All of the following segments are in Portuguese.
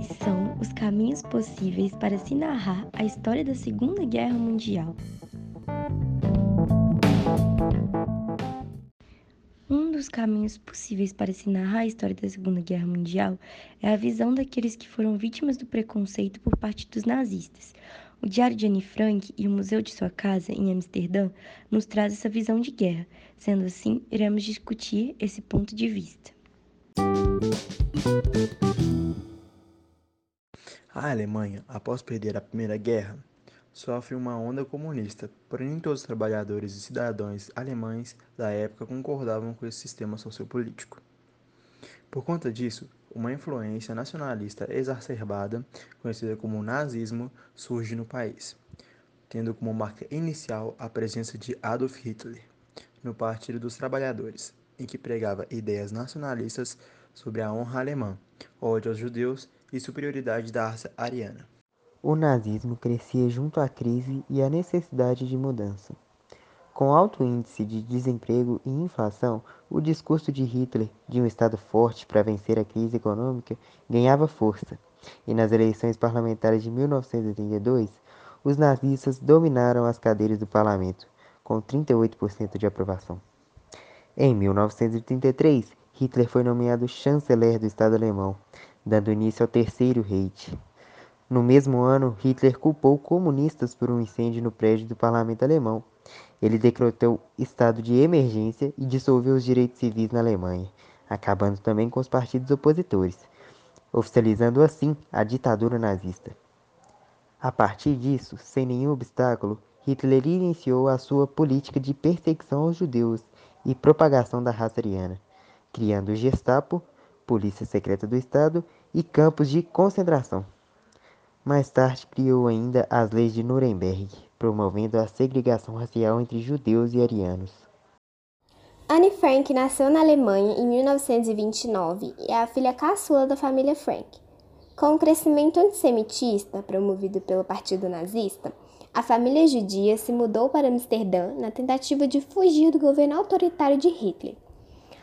Quais são os caminhos possíveis para se narrar a história da Segunda Guerra Mundial? Um dos caminhos possíveis para se narrar a história da Segunda Guerra Mundial é a visão daqueles que foram vítimas do preconceito por parte dos nazistas. O Diário de Anne Frank e o Museu de sua casa, em Amsterdã, nos traz essa visão de guerra. Sendo assim, iremos discutir esse ponto de vista. A Alemanha, após perder a Primeira Guerra, sofre uma onda comunista, porém nem todos os trabalhadores e cidadãos alemães da época concordavam com esse sistema sociopolítico. Por conta disso, uma influência nacionalista exacerbada, conhecida como nazismo, surge no país, tendo como marca inicial a presença de Adolf Hitler no Partido dos Trabalhadores, em que pregava ideias nacionalistas sobre a honra alemã, ódio aos judeus e superioridade da raça ariana. O nazismo crescia junto à crise e à necessidade de mudança. Com alto índice de desemprego e inflação, o discurso de Hitler de um Estado forte para vencer a crise econômica ganhava força, e nas eleições parlamentares de 1932, os nazistas dominaram as cadeiras do parlamento, com 38% de aprovação. Em 1933, Hitler foi nomeado chanceler do Estado alemão, dando início ao Terceiro Reich. No mesmo ano, Hitler culpou comunistas por um incêndio no prédio do parlamento alemão. Ele decretou estado de emergência e dissolveu os direitos civis na Alemanha, acabando também com os partidos opositores, oficializando assim a ditadura nazista. A partir disso, sem nenhum obstáculo, Hitler iniciou a sua política de perseguição aos judeus e propagação da raça ariana, criando o Gestapo, Polícia Secreta do Estado e campos de concentração. Mais tarde criou ainda as leis de Nuremberg, promovendo a segregação racial entre judeus e arianos. Anne Frank nasceu na Alemanha em 1929 e é a filha caçula da família Frank. Com o crescimento antissemitista promovido pelo Partido Nazista, a família judia se mudou para Amsterdã na tentativa de fugir do governo autoritário de Hitler.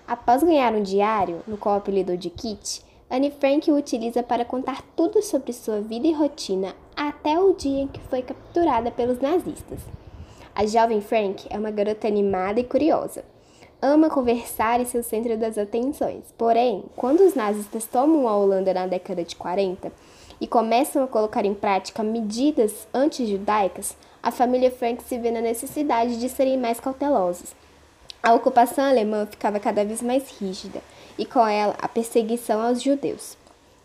Após ganhar um diário, no qual apelidou de Kit, Anne Frank o utiliza para contar tudo sobre sua vida e rotina até o dia em que foi capturada pelos nazistas. A jovem Frank é uma garota animada e curiosa. Ama conversar e ser o centro das atenções. Porém, quando os nazistas tomam a Holanda na década de 40 e começam a colocar em prática medidas anti-judaicas, a família Frank se vê na necessidade de serem mais cautelosos. A ocupação alemã ficava cada vez mais rígida e com ela a perseguição aos judeus.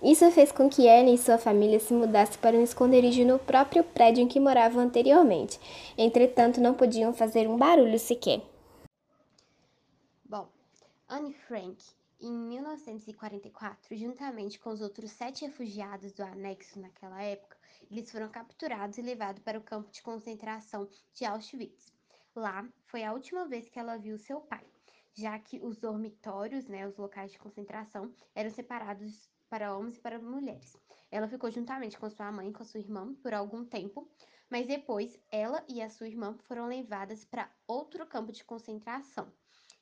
Isso fez com que Anne e sua família se mudassem para um esconderijo no próprio prédio em que moravam anteriormente. Entretanto, não podiam fazer um barulho sequer. Bom, Anne Frank, em 1944, juntamente com os outros sete refugiados do anexo naquela época, eles foram capturados e levados para o campo de concentração de Auschwitz. Lá foi a última vez que ela viu seu pai já que os dormitórios, né, os locais de concentração, eram separados para homens e para mulheres. Ela ficou juntamente com sua mãe e com sua irmã por algum tempo, mas depois ela e a sua irmã foram levadas para outro campo de concentração.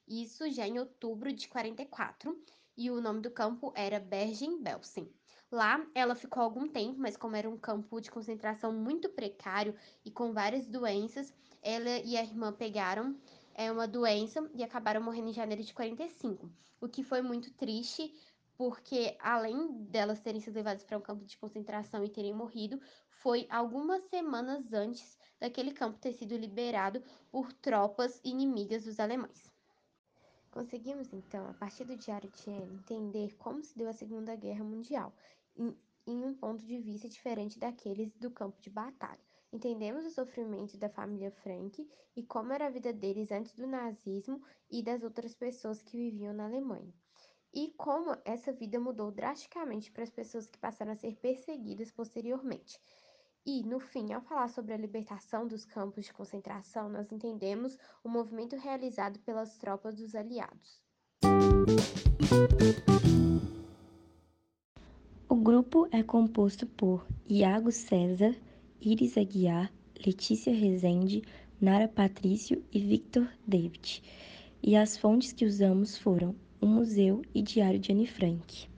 Isso já em outubro de 44, e o nome do campo era Bergen-Belsen. Lá ela ficou algum tempo, mas como era um campo de concentração muito precário e com várias doenças, ela e a irmã pegaram é uma doença e acabaram morrendo em janeiro de 45, o que foi muito triste, porque além delas terem sido levadas para um campo de concentração e terem morrido, foi algumas semanas antes daquele campo ter sido liberado por tropas inimigas dos alemães. Conseguimos então, a partir do Diário de Anne, entender como se deu a Segunda Guerra Mundial, em, em um ponto de vista diferente daqueles do campo de batalha. Entendemos o sofrimento da família Frank e como era a vida deles antes do nazismo e das outras pessoas que viviam na Alemanha. E como essa vida mudou drasticamente para as pessoas que passaram a ser perseguidas posteriormente. E, no fim, ao falar sobre a libertação dos campos de concentração, nós entendemos o movimento realizado pelas tropas dos aliados. O grupo é composto por Iago César, Iris Aguiar, Letícia Rezende, Nara Patrício e Victor David. E as fontes que usamos foram o Museu e Diário de Anne Frank.